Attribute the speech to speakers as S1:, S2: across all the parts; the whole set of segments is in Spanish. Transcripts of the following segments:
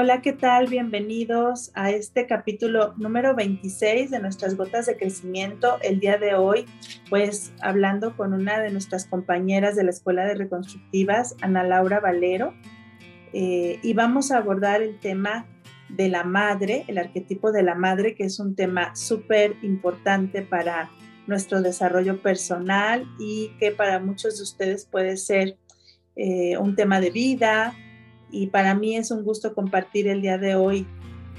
S1: Hola, ¿qué tal? Bienvenidos a este capítulo número 26 de nuestras gotas de crecimiento. El día de hoy, pues hablando con una de nuestras compañeras de la Escuela de Reconstructivas, Ana Laura Valero, eh, y vamos a abordar el tema de la madre, el arquetipo de la madre, que es un tema súper importante para nuestro desarrollo personal y que para muchos de ustedes puede ser eh, un tema de vida, y para mí es un gusto compartir el día de hoy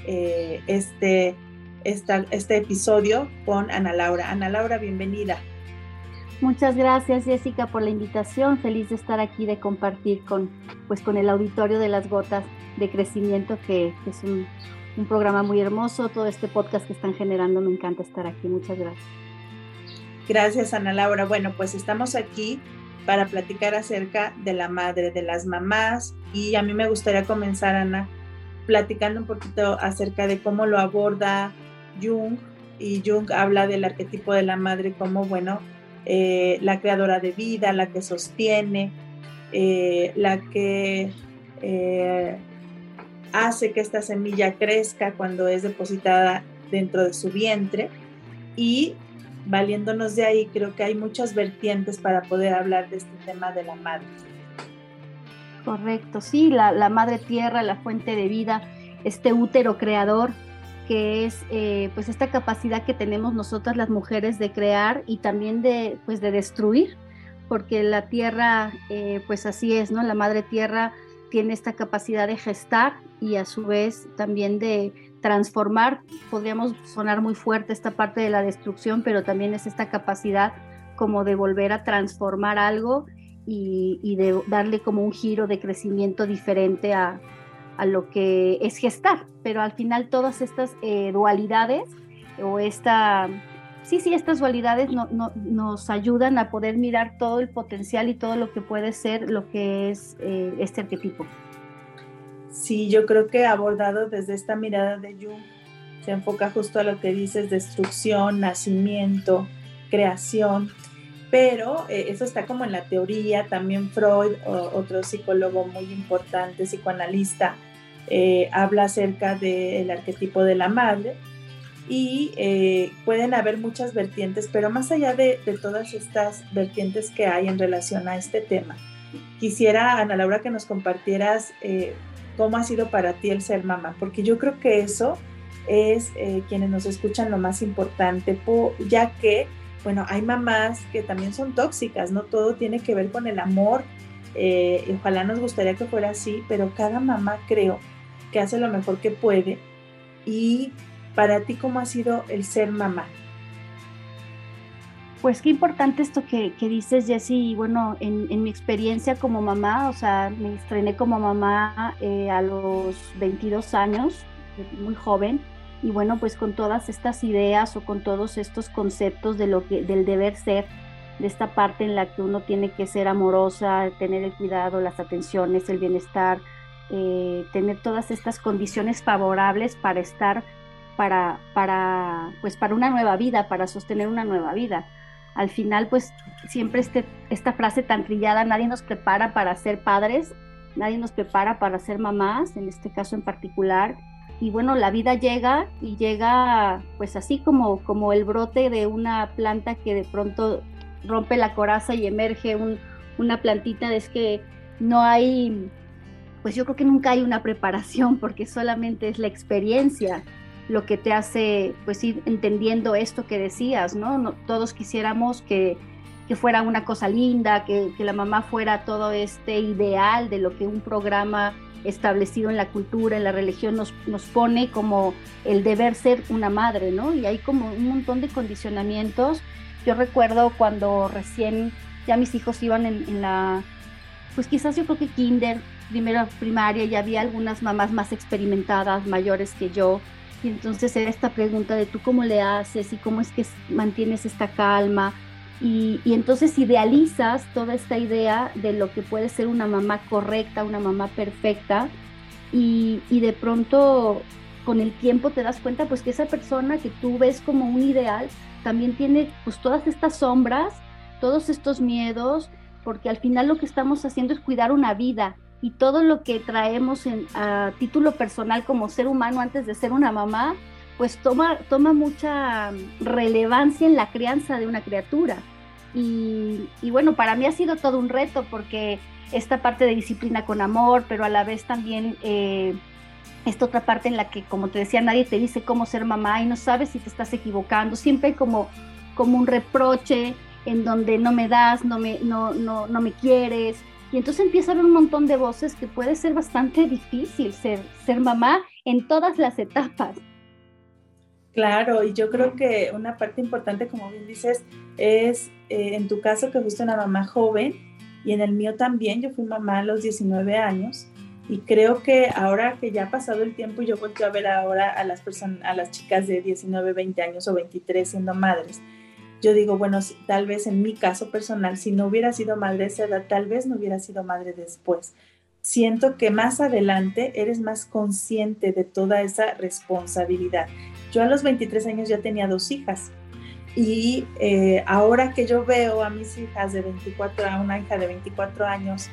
S1: eh, este, este episodio con Ana Laura. Ana Laura, bienvenida.
S2: Muchas gracias Jessica por la invitación. Feliz de estar aquí, de compartir con, pues, con el auditorio de las gotas de crecimiento, que, que es un, un programa muy hermoso. Todo este podcast que están generando, me encanta estar aquí. Muchas gracias.
S1: Gracias Ana Laura. Bueno, pues estamos aquí para platicar acerca de la madre, de las mamás. Y a mí me gustaría comenzar, Ana, platicando un poquito acerca de cómo lo aborda Jung. Y Jung habla del arquetipo de la madre como, bueno, eh, la creadora de vida, la que sostiene, eh, la que eh, hace que esta semilla crezca cuando es depositada dentro de su vientre. Y valiéndonos de ahí, creo que hay muchas vertientes para poder hablar de este tema de la madre.
S2: Correcto, sí, la, madre tierra, la fuente de vida, este útero creador, que es eh, pues esta capacidad que tenemos nosotras las mujeres de crear y también de, pues de destruir, porque la tierra, eh, pues así es, ¿no? La madre tierra tiene esta capacidad de gestar y a su vez también de transformar, podríamos sonar muy fuerte esta parte de la destrucción, pero también es esta capacidad como de volver a transformar algo y, de darle como un giro de crecimiento diferente a, lo que es gestar. Pero al final todas estas eh, dualidades o esta, sí, sí, estas dualidades nos ayudan a poder mirar todo el potencial y todo lo que puede ser lo que es eh, este arquetipo.
S1: Sí, yo creo que abordado desde esta mirada de Jung, se enfoca justo a lo que dices, destrucción, nacimiento, creación, pero eh, eso está como en la teoría, también Freud, otro psicólogo muy importante, psicoanalista, eh, habla acerca del arquetipo de la madre y eh, pueden haber muchas vertientes, pero más allá de, de, todas estas vertientes que hay en relación a este tema, quisiera, Ana Laura, que nos compartieras cómo ha sido para ti el ser mamá, porque yo creo que eso es eh, quienes nos escuchan lo más importante, ya que, bueno, hay mamás que también son tóxicas, no todo tiene que ver con el amor, eh, ojalá nos gustaría que fuera así, pero cada mamá creo que hace lo mejor que puede. Y para ti, ¿cómo ha sido el ser mamá?
S2: Pues qué importante esto que, dices, Jessy. Bueno, en, mi experiencia como mamá, o sea, me estrené como mamá eh, a los 22 años, muy joven, y bueno, pues con todas estas ideas o con todos estos conceptos de lo que, del deber ser, de esta parte en la que uno tiene que ser amorosa, tener el cuidado, las atenciones, el bienestar, eh, tener todas estas condiciones favorables para estar, para, para, pues para una nueva vida, para sostener una nueva vida al final pues siempre este, esta frase tan trillada, nadie nos prepara para ser padres, nadie nos prepara para ser mamás, en este caso en particular. Y bueno, la vida llega y llega pues así como, como el brote de una planta que de pronto rompe la coraza y emerge una plantita, es que no hay, pues yo creo que nunca hay una preparación porque solamente es la experiencia lo que te hace pues ir entendiendo esto que decías, ¿no? todos quisiéramos que, fuera una cosa linda, que, la mamá fuera todo este ideal de lo que un programa establecido en la cultura, en la religión nos, nos pone como el deber ser una madre, ¿no? Y hay como un montón de condicionamientos. Yo recuerdo cuando recién ya mis hijos iban en, en la, pues quizás yo creo que kinder, primero primaria, ya había algunas mamás más experimentadas, mayores que yo, y entonces esta pregunta de tú cómo le haces y cómo es que mantienes esta calma. Y, entonces idealizas toda esta idea de lo que puede ser una mamá correcta, una mamá perfecta. Y, de pronto con el tiempo te das cuenta pues que esa persona que tú ves como un ideal también tiene pues todas estas sombras, todos estos miedos, porque al final lo que estamos haciendo es cuidar una vida y todo lo que traemos en, a título personal como ser humano antes de ser una mamá, pues toma, toma mucha relevancia en la crianza de una criatura. Y, bueno, para mí ha sido todo un reto porque esta parte de disciplina con amor, pero a la vez también eh, esta otra parte en la que, como te decía, nadie te dice cómo ser mamá y no sabes si te estás equivocando. Siempre como, como un reproche en donde no me das, no me, no, no, no me quieres. Y entonces empieza a haber un montón de voces que puede ser bastante difícil ser, ser mamá en todas las etapas.
S1: Claro, y yo creo que una parte importante, como bien dices, es eh, en tu caso que fuiste una mamá joven y en el mío también, yo fui mamá a los 19 años y creo que ahora que ya ha pasado el tiempo, yo vuelto a ver ahora a las personas, a las chicas de 19, 20 años o 23 siendo madres. Yo digo, bueno, tal vez en mi caso personal, si no hubiera sido madre esa edad, tal vez no hubiera sido madre después. Siento que más adelante eres más consciente de toda esa responsabilidad. Yo a los 23 años ya tenía dos hijas y eh, ahora que yo veo a mis hijas de 24, a una hija de 24 años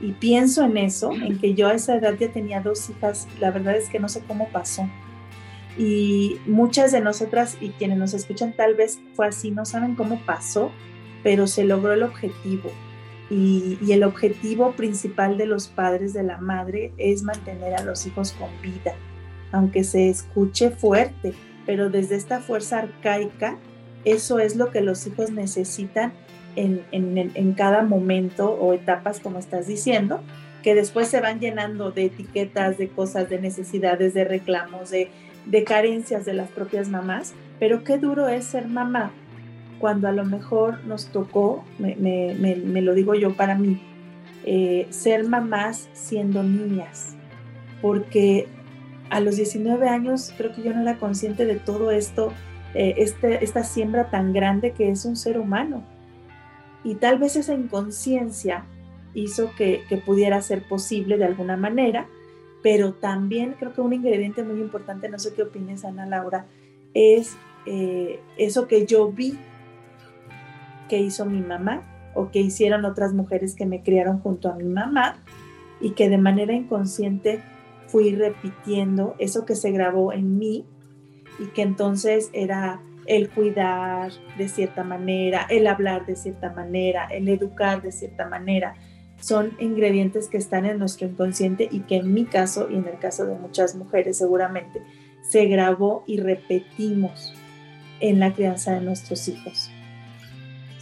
S1: y pienso en eso, en que yo a esa edad ya tenía dos hijas, la verdad es que no sé cómo pasó. Y muchas de nosotras y quienes nos escuchan tal vez fue así, no saben cómo pasó, pero se logró el objetivo. Y, y el objetivo principal de los padres de la madre es mantener a los hijos con vida, aunque se escuche fuerte, pero desde esta fuerza arcaica, eso es lo que los hijos necesitan en, cada momento o etapas, como estás diciendo, que después se van llenando de etiquetas, de cosas, de necesidades, de reclamos, de, carencias de las propias mamás. Pero qué duro es ser mamá cuando a lo mejor nos tocó, me, lo digo yo para mí, eh, ser mamás siendo niñas, porque a los 19 años creo que yo no era consciente de todo esto, eh, este, esta siembra tan grande que es un ser humano y tal vez esa inconsciencia hizo que, pudiera ser posible de alguna manera, pero también creo que un ingrediente muy importante, no sé qué opines Ana Laura, es eh, eso que yo vi que hizo mi mamá o que hicieron otras mujeres que me criaron junto a mi mamá y que de manera inconsciente fui repitiendo eso que se grabó en mí y que entonces era el cuidar de cierta manera, el hablar de cierta manera, el educar de cierta manera. Son ingredientes que están en nuestro inconsciente y que en mi caso y en el caso de muchas mujeres seguramente se grabó y repetimos en la crianza de nuestros hijos.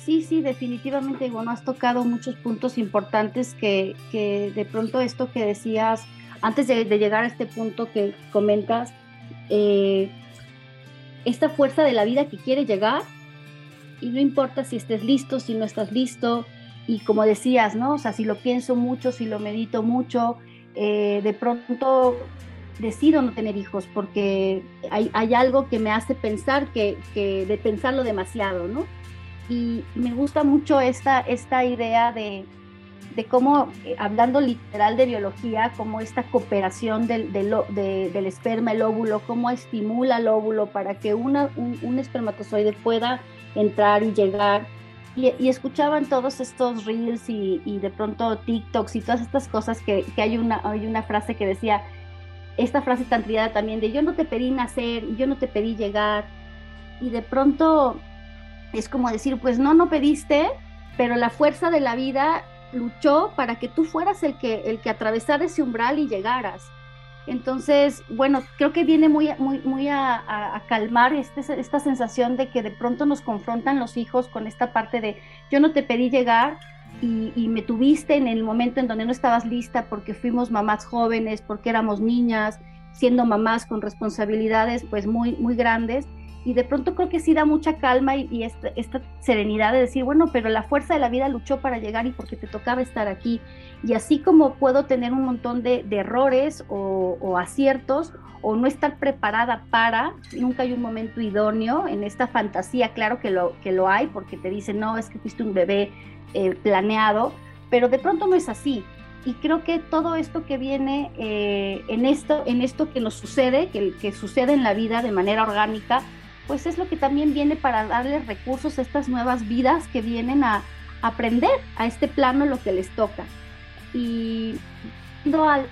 S2: Sí, sí, definitivamente, bueno, has tocado muchos puntos importantes que, de pronto esto que decías, antes de, llegar a este punto que comentas, eh, esta fuerza de la vida que quiere llegar y no importa si estés listo, si no estás listo y como decías, ¿no? O sea, si lo pienso mucho, si lo medito mucho, eh, de pronto decido no tener hijos porque hay, algo que me hace pensar que, que, de pensarlo demasiado, ¿no? Y me gusta mucho esta, esta idea de, de cómo, eh, hablando literal de biología, cómo esta cooperación del, del, esperma, el óvulo, cómo estimula el óvulo para que una, un, espermatozoide pueda entrar y llegar. Y, escuchaban todos estos reels y, de pronto TikToks y todas estas cosas que, hay, una, hay una frase que decía, esta frase tan triada también de yo no te pedí nacer yo no te pedí llegar. Y de pronto es como decir, pues no, no pediste, pero la fuerza de la vida luchó para que tú fueras el que, el que atravesara ese umbral y llegaras. Entonces, bueno, creo que viene muy, muy, muy a, calmar este, esta sensación de que de pronto nos confrontan los hijos con esta parte de yo no te pedí llegar y, y, me tuviste en el momento en donde no estabas lista porque fuimos mamás jóvenes, porque éramos niñas, siendo mamás con responsabilidades pues muy, muy grandes y de pronto creo que sí da mucha calma y, esta, serenidad de decir, bueno, pero la fuerza de la vida luchó para llegar y porque te tocaba estar aquí. Y así como puedo tener un montón de, errores o, aciertos o no estar preparada para, nunca hay un momento idóneo en esta fantasía, claro que lo, que lo hay porque te dicen, no, es que fuiste un bebé eh, planeado, pero de pronto no es así. Y creo que todo esto que viene eh, en, esto, en esto que nos sucede, que, que sucede en la vida de manera orgánica, pues es lo que también viene para darles recursos a estas nuevas vidas que vienen a aprender a este plano lo que les toca. Y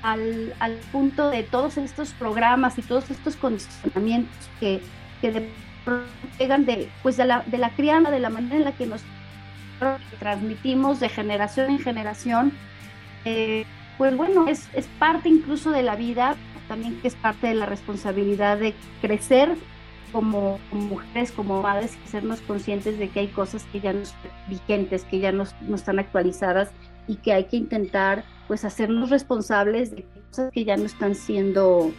S2: al, al, punto de todos estos programas y todos estos condicionamientos que, que pegan de, pues de, la, de la crianza, de la manera en la que nos transmitimos de generación en generación, eh, pues bueno, es, es parte incluso de la vida, también que es parte de la responsabilidad de crecer como, mujeres, como madres, y sernos conscientes de que hay cosas que ya no están vigentes, que ya no, no, están actualizadas y que hay que intentar pues hacernos responsables de cosas que ya no están siendo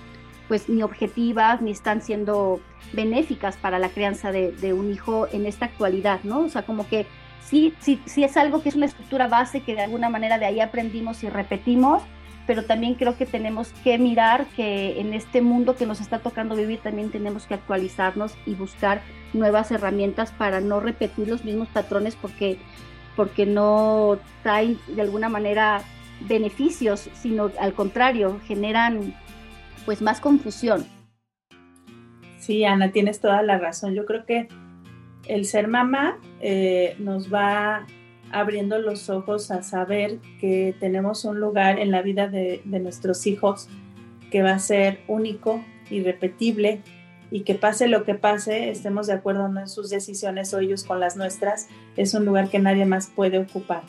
S2: pues ni objetivas ni están siendo benéficas para la crianza de, de un hijo en esta actualidad, ¿no? O sea, como que sí, sí, sí es algo que es una estructura base que de alguna manera de ahí aprendimos y repetimos, pero también creo que tenemos que mirar que en este mundo que nos está tocando vivir también tenemos que actualizarnos y buscar nuevas herramientas para no repetir los mismos patrones porque, porque no traen de alguna manera beneficios, sino al contrario, generan pues más confusión.
S1: Sí, Ana, tienes toda la razón. Yo creo que el ser mamá eh, nos va abriendo los ojos a saber que tenemos un lugar en la vida de, nuestros hijos que va a ser único, irrepetible y que pase lo que pase, estemos de acuerdo en sus decisiones o ellos con las nuestras, es un lugar que nadie más puede ocupar.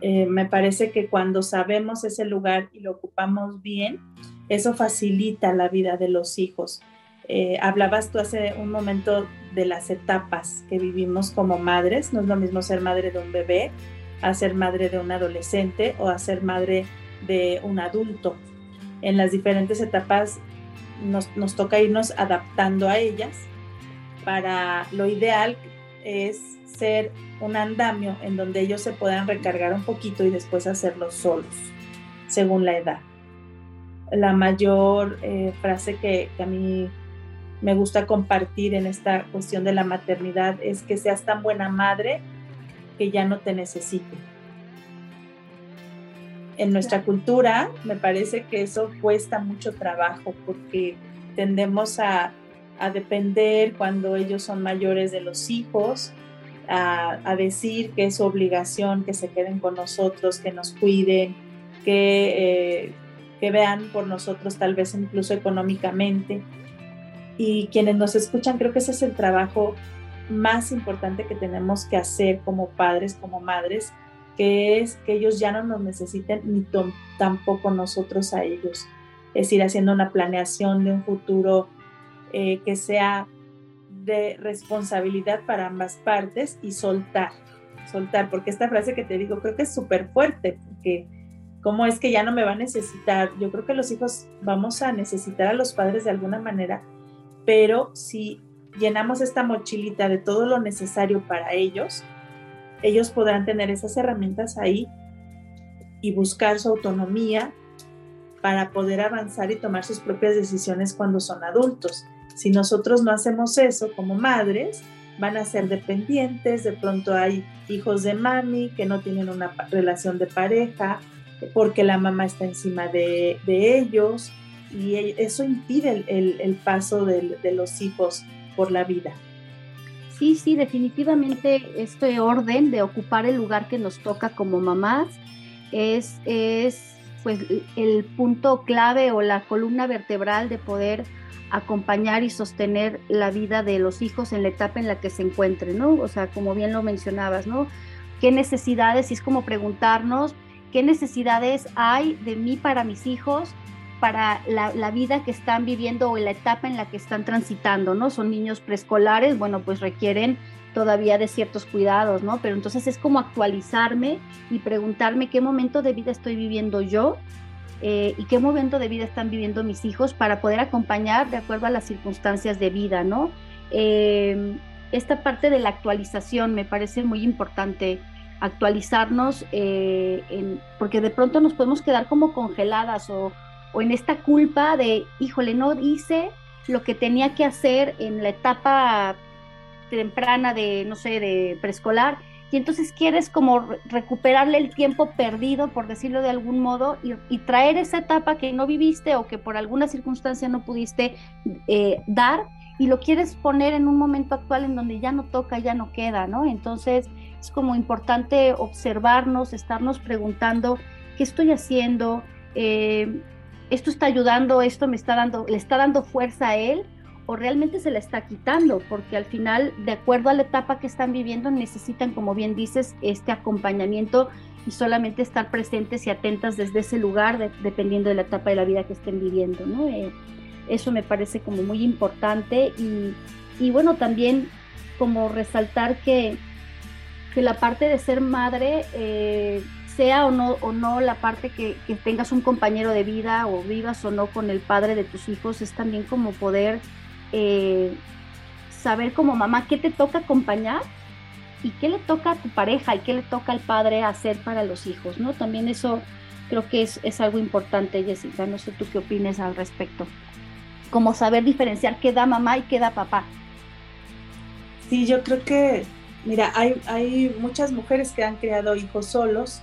S1: Eh, me parece que cuando sabemos ese lugar y lo ocupamos bien, eso facilita la vida de los hijos. Eh, hablabas tú hace un momento de las etapas que vivimos como madres. No es lo mismo ser madre de un bebé a ser madre de un adolescente o a ser madre de un adulto. En las diferentes etapas nos, nos toca irnos adaptando a ellas. Para lo ideal es ser un andamio en donde ellos se puedan recargar un poquito y después hacerlo solos, según la edad. La mayor eh, frase que, que a mí me gusta compartir en esta cuestión de la maternidad es que seas tan buena madre que ya no te necesite. En nuestra cultura me parece que eso cuesta mucho trabajo porque tendemos a, depender cuando ellos son mayores de los hijos, a, decir que es obligación que se queden con nosotros, que nos cuiden, que, eh, que vean por nosotros tal vez incluso económicamente y quienes nos escuchan, creo que ese es el trabajo más importante que tenemos que hacer como padres, como madres, que es que ellos ya no nos necesiten ni tampoco nosotros a ellos. Es ir haciendo una planeación de un futuro eh, que sea de responsabilidad para ambas partes y soltar, soltar, porque esta frase que te digo creo que es súper fuerte, porque cómo es que ya no me va a necesitar, yo creo que los hijos vamos a necesitar a los padres de alguna manera, pero si llenamos esta mochilita de todo lo necesario para ellos, ellos podrán tener esas herramientas ahí y buscar su autonomía para poder avanzar y tomar sus propias decisiones cuando son adultos. Si nosotros no hacemos eso como madres, van a ser dependientes, de pronto hay hijos de mami que no tienen una relación de pareja porque la mamá está encima de, de ellos, y eso impide el, paso de, los hijos por la vida.
S2: Sí, sí, definitivamente este orden de ocupar el lugar que nos toca como mamás es, es pues el punto clave o la columna vertebral de poder acompañar y sostener la vida de los hijos en la etapa en la que se encuentren, ¿no? O sea, como bien lo mencionabas, ¿no? ¿Qué necesidades? Y es como preguntarnos, ¿qué necesidades hay de mí para mis hijos? Para la, vida que están viviendo o la etapa en la que están transitando, ¿no? Son niños preescolares, bueno, pues requieren todavía de ciertos cuidados, ¿no? Pero entonces es como actualizarme y preguntarme qué momento de vida estoy viviendo yo eh, y qué momento de vida están viviendo mis hijos para poder acompañar de acuerdo a las circunstancias de vida, ¿no? Em, esta parte de la actualización me parece muy importante actualizarnos eh, porque de pronto nos podemos quedar como congeladas o, o en esta culpa de, híjole, no hice lo que tenía que hacer en la etapa temprana de, no sé, de preescolar, y entonces quieres como recuperarle el tiempo perdido, por decirlo de algún modo, y, traer esa etapa que no viviste o que por alguna circunstancia no pudiste eh, dar, y lo quieres poner en un momento actual en donde ya no toca, ya no queda, ¿no? Entonces es como importante observarnos, estarnos preguntando qué estoy haciendo, eh, esto está ayudando, esto me está dando, le está dando fuerza a él o realmente se le está quitando, porque al final, de acuerdo a la etapa que están viviendo, necesitan, como bien dices, este acompañamiento y solamente estar presentes y atentas desde ese lugar, dependiendo de la etapa de la vida que estén viviendo, ¿no? Eh, eso me parece como muy importante y, y bueno, también como resaltar que, que, la parte de ser madre, eh, sea o no, o no la parte que, tengas un compañero de vida o vivas o no con el padre de tus hijos, es también como poder eh, saber como mamá qué te toca acompañar y qué le toca a tu pareja y qué le toca al padre hacer para los hijos, ¿no? También eso creo que es, es algo importante, Jessica. No sé tú qué opines al respecto. Como saber diferenciar qué da mamá y qué da papá.
S1: Sí, yo creo que, mira, hay, hay muchas mujeres que han criado hijos solos,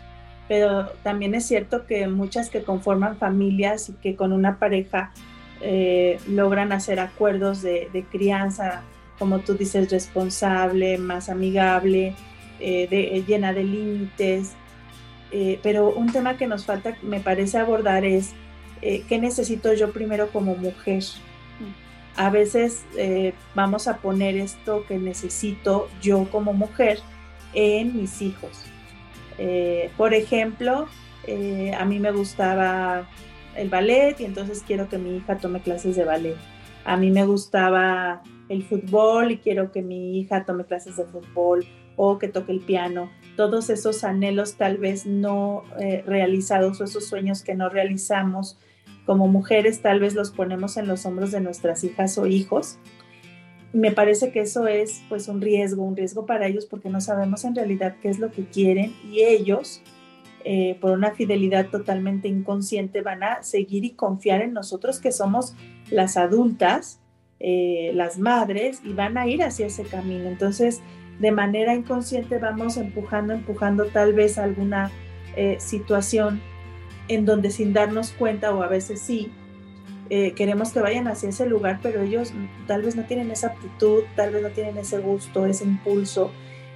S1: pero también es cierto que muchas que conforman familias y que con una pareja eh, logran hacer acuerdos de, crianza, como tú dices, responsable, más amigable, eh, eh, llena de límites. pero un tema que nos falta, me parece abordar es, ¿qué necesito yo primero como mujer? A veces vamos a poner esto que necesito yo como mujer en mis hijos. Por ejemplo, a mí me gustaba el ballet y entonces quiero que mi hija tome clases de ballet. A mí me gustaba el fútbol y quiero que mi hija tome clases de fútbol o que toque el piano. Todos esos anhelos tal vez no eh, realizados o esos sueños que no realizamos como mujeres tal vez los ponemos en los hombros de nuestras hijas o hijos. Me parece que eso es pues un riesgo, un riesgo para ellos porque no sabemos en realidad qué es lo que quieren y ellos eh, por una fidelidad totalmente inconsciente, van a seguir y confiar en nosotros que somos las adultas, eh, las madres, y van a ir hacia ese camino. Entonces, de manera inconsciente vamos empujando, empujando tal vez alguna eh, situación en donde sin darnos cuenta, o a veces sí, queremos que vayan hacia ese lugar, pero ellos tal vez no tienen esa aptitud, tal vez no tienen ese gusto, ese impulso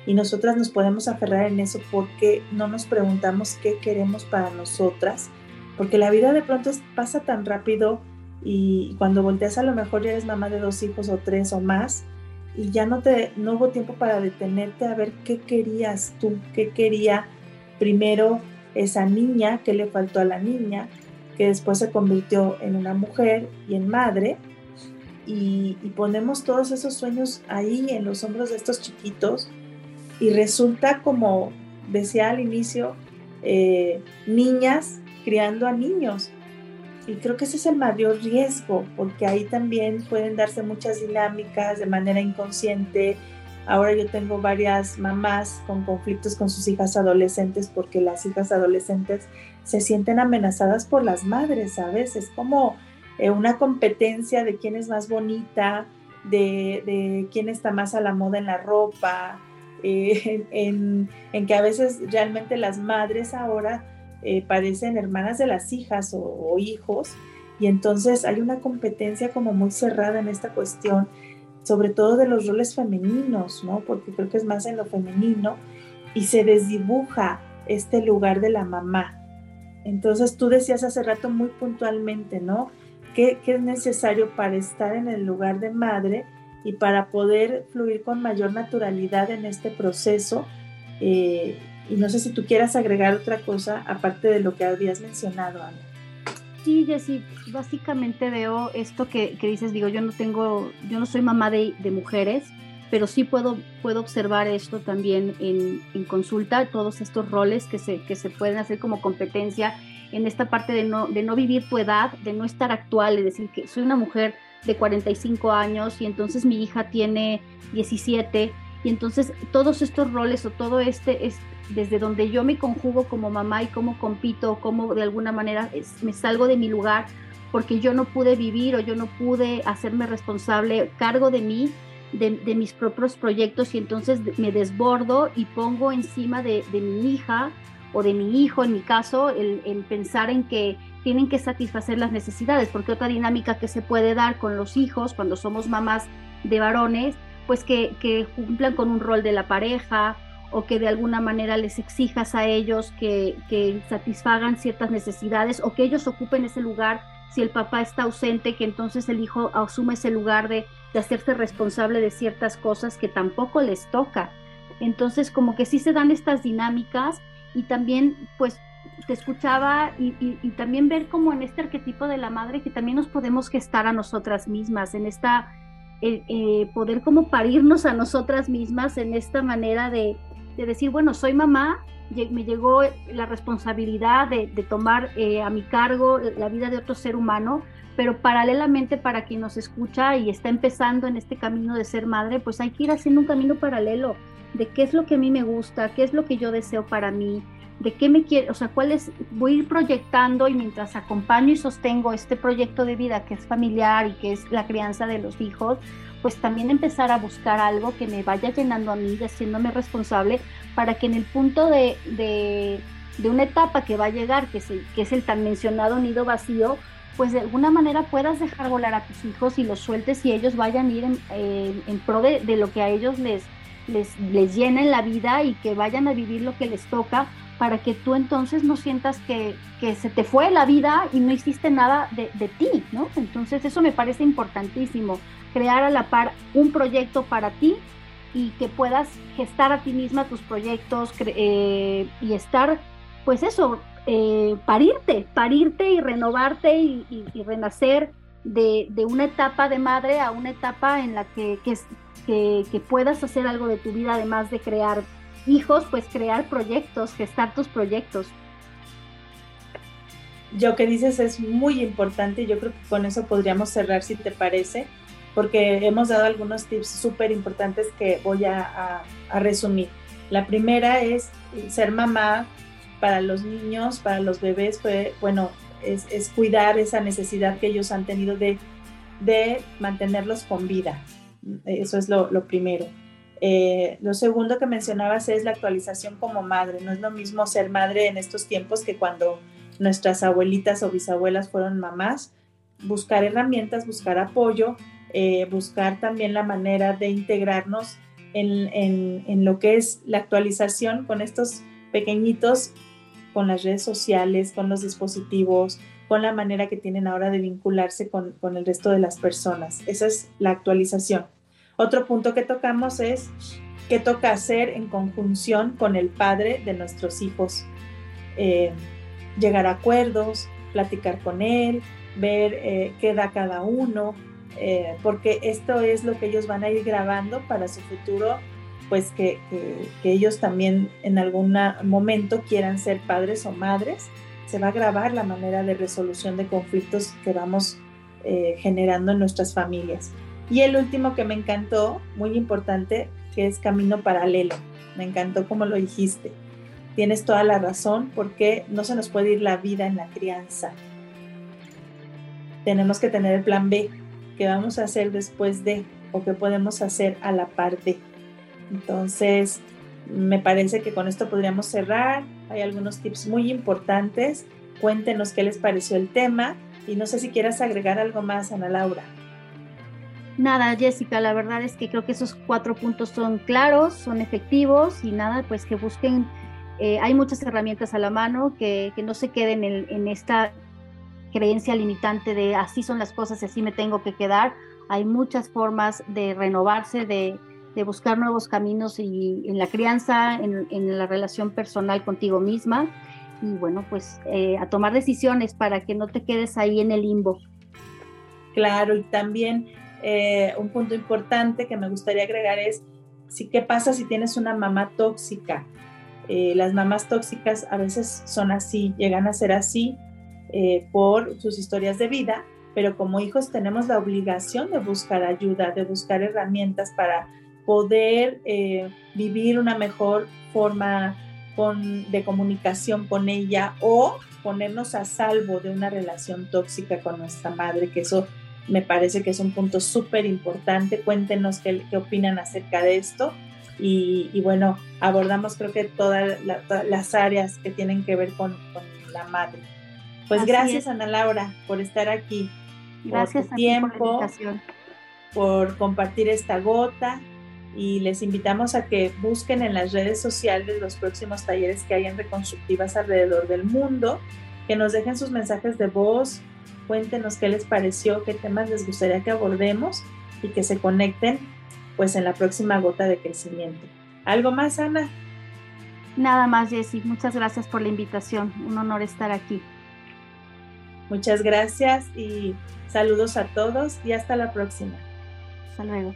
S1: y nosotras nos podemos aferrar en eso porque no nos preguntamos qué queremos para nosotras, porque la vida de pronto pasa tan rápido y cuando volteas a lo mejor ya eres mamá de dos hijos o tres o más y ya no te no hubo tiempo para detenerte a ver qué querías tú, qué quería primero esa niña, qué le faltó a la niña, que después se convirtió en una mujer y en madre. Y, ponemos todos esos sueños ahí en los hombros de estos chiquitos y resulta como decía al inicio, eh, niñas criando a niños. Y creo que ese es el mayor riesgo, porque ahí también pueden darse muchas dinámicas de manera inconsciente. Ahora yo tengo varias mamás con conflictos con sus hijas adolescentes porque las hijas adolescentes se sienten amenazadas por las madres, ¿sabes? Es como eh, una competencia de quién es más bonita, de, quién está más a la moda en la ropa, eh, en, que a veces realmente las madres ahora eh, parecen hermanas de las hijas o, hijos y entonces hay una competencia como muy cerrada en esta cuestión, sobre todo de los roles femeninos, ¿no? Porque creo que es más en lo femenino y se desdibuja este lugar de la mamá. Entonces tú decías hace rato muy puntualmente, ¿no? ¿Qué, es necesario para estar en el lugar de madre? y para poder fluir con mayor naturalidad en este proceso. Eh, y no sé si tú quieras agregar otra cosa aparte de lo que habías mencionado, Ana.
S2: Sí, Jessy, básicamente veo esto que, que, dices, digo, yo no tengo, yo no soy mamá de mujeres, pero sí puedo, puedo observar esto también en, en, consulta, todos estos roles que se, que se pueden hacer como competencia en esta parte de no, de no vivir tu edad, de no estar actual, es decir, que soy una mujer de 45 años y entonces mi hija tiene 17 y entonces todos estos roles o todo este es desde donde yo me conjugo como mamá y cómo compito, cómo de alguna manera me salgo de mi lugar porque yo no pude vivir o yo no pude hacerme responsable, cargo de mí, de, mis propios proyectos y entonces me desbordo y pongo encima de, mi hija o de mi hijo, en mi caso, el, pensar en que tienen que satisfacer las necesidades, porque otra dinámica que se puede dar con los hijos cuando somos mamás de varones, pues que, cumplan con un rol de la pareja o que de alguna manera les exijas a ellos que, que satisfagan ciertas necesidades o que ellos ocupen ese lugar si el papá está ausente, que entonces el hijo asume ese lugar de, de hacerse responsable de ciertas cosas que tampoco les toca. Entonces, como que sí se dan estas dinámicas y también, pues, te escuchaba y, también ver como en este arquetipo de la madre que también nos podemos gestar a nosotras mismas, en esta, eh, eh, poder como parirnos a nosotras mismas, en esta manera de, de decir, bueno, soy mamá, me llegó la responsabilidad de, tomar eh, a mi cargo la vida de otro ser humano, pero paralelamente para quien nos escucha y está empezando en este camino de ser madre, pues hay que ir haciendo un camino paralelo de qué es lo que a mí me gusta, qué es lo que yo deseo para mí, de qué me quiero, o sea, cuál es, voy a ir proyectando y mientras acompaño y sostengo este proyecto de vida que es familiar y que es la crianza de los hijos, pues también empezar a buscar algo que me vaya llenando a mí y haciéndome responsable para que en el punto de, de, una etapa que va a llegar, que, que es el tan mencionado nido vacío, pues de alguna manera puedas dejar volar a tus hijos y los sueltes y ellos vayan a ir en, pro de, lo que a ellos les, les, les llena en la vida y que vayan a vivir lo que les toca para que tú entonces no sientas que, que se te fue la vida y no hiciste nada de, de, ti, ¿no? Entonces eso me parece importantísimo, crear a la par un proyecto para ti y que puedas gestar a ti misma tus proyectos eh, y estar, pues eso, eh, parirte, parirte y renovarte y, renacer de, una etapa de madre a una etapa en la que, que, que, puedas hacer algo de tu vida, además de crear hijos, pues crear proyectos, gestar tus proyectos.
S1: Yo que dices es muy importante, yo creo que con eso podríamos cerrar si te parece porque hemos dado algunos tips súper importantes que voy a, resumir. La primera es ser mamá para los niños, para los bebés, fue, bueno, es, cuidar esa necesidad que ellos han tenido de, mantenerlos con vida. Eso es lo, primero. Eh, lo segundo que mencionabas es la actualización como madre. No es lo mismo ser madre en estos tiempos que cuando nuestras abuelitas o bisabuelas fueron mamás. Buscar herramientas, buscar apoyo, eh, buscar también la manera de integrarnos en, lo que es la actualización con estos pequeñitos, con las redes sociales, con los dispositivos, con la manera que tienen ahora de vincularse con, el resto de las personas. Esa es la actualización. Otro punto que tocamos es qué toca hacer en conjunción con el padre de nuestros hijos. Eh, llegar a acuerdos, platicar con él, ver eh, qué da cada uno, eh, porque esto es lo que ellos van a ir grabando para su futuro, pues que, ellos también en algún momento quieran ser padres o madres, se va a grabar la manera de resolución de conflictos que vamos eh, generando en nuestras familias. Y el último que me encantó, muy importante, que es camino paralelo. Me encantó como lo dijiste. Tienes toda la razón porque no se nos puede ir la vida en la crianza. Tenemos que tener el plan B, qué vamos a hacer después de o qué podemos hacer a la par de. Entonces, me parece que con esto podríamos cerrar. Hay algunos tips muy importantes. Cuéntenos qué les pareció el tema y no sé si quieras agregar algo más, Ana Laura.
S2: Nada, Jessica, la verdad es que creo que esos cuatro puntos son claros, son efectivos y nada, pues que busquen, eh, hay muchas herramientas a la mano, que, que no se queden en, en esta creencia limitante de así son las cosas y así me tengo que quedar. Hay muchas formas de renovarse, de, buscar nuevos caminos y en la crianza, en, la relación personal contigo misma y bueno, pues eh, a tomar decisiones para que no te quedes ahí en el limbo.
S1: Claro, y también eh, un punto importante que me gustaría agregar es, si, ¿qué pasa si tienes una mamá tóxica? Eh, las mamás tóxicas a veces son así, llegan a ser así por sus historias de vida, pero como hijos tenemos la obligación de buscar ayuda, de buscar herramientas para poder eh, vivir una mejor forma de comunicación con ella o ponernos a salvo de una relación tóxica con nuestra madre, que eso me parece que es un punto súper importante. Cuéntenos qué, opinan acerca de esto. Y, bueno, abordamos creo que todas las áreas que tienen que ver con la madre. Pues gracias Ana Laura por estar aquí.
S2: Gracias por tu tiempo, por,
S1: por compartir esta gota y les invitamos a que busquen en las redes sociales los próximos talleres que hay en reconstructivas alrededor del mundo, que nos dejen sus mensajes de voz, cuéntenos qué les pareció, qué temas les gustaría que abordemos y que se conecten pues en la próxima gota de crecimiento. ¿Algo más, Ana?
S2: Nada más, Jessy. Muchas gracias por la invitación. Un honor estar aquí.
S1: Muchas gracias y saludos a todos y hasta la próxima.
S2: Hasta luego.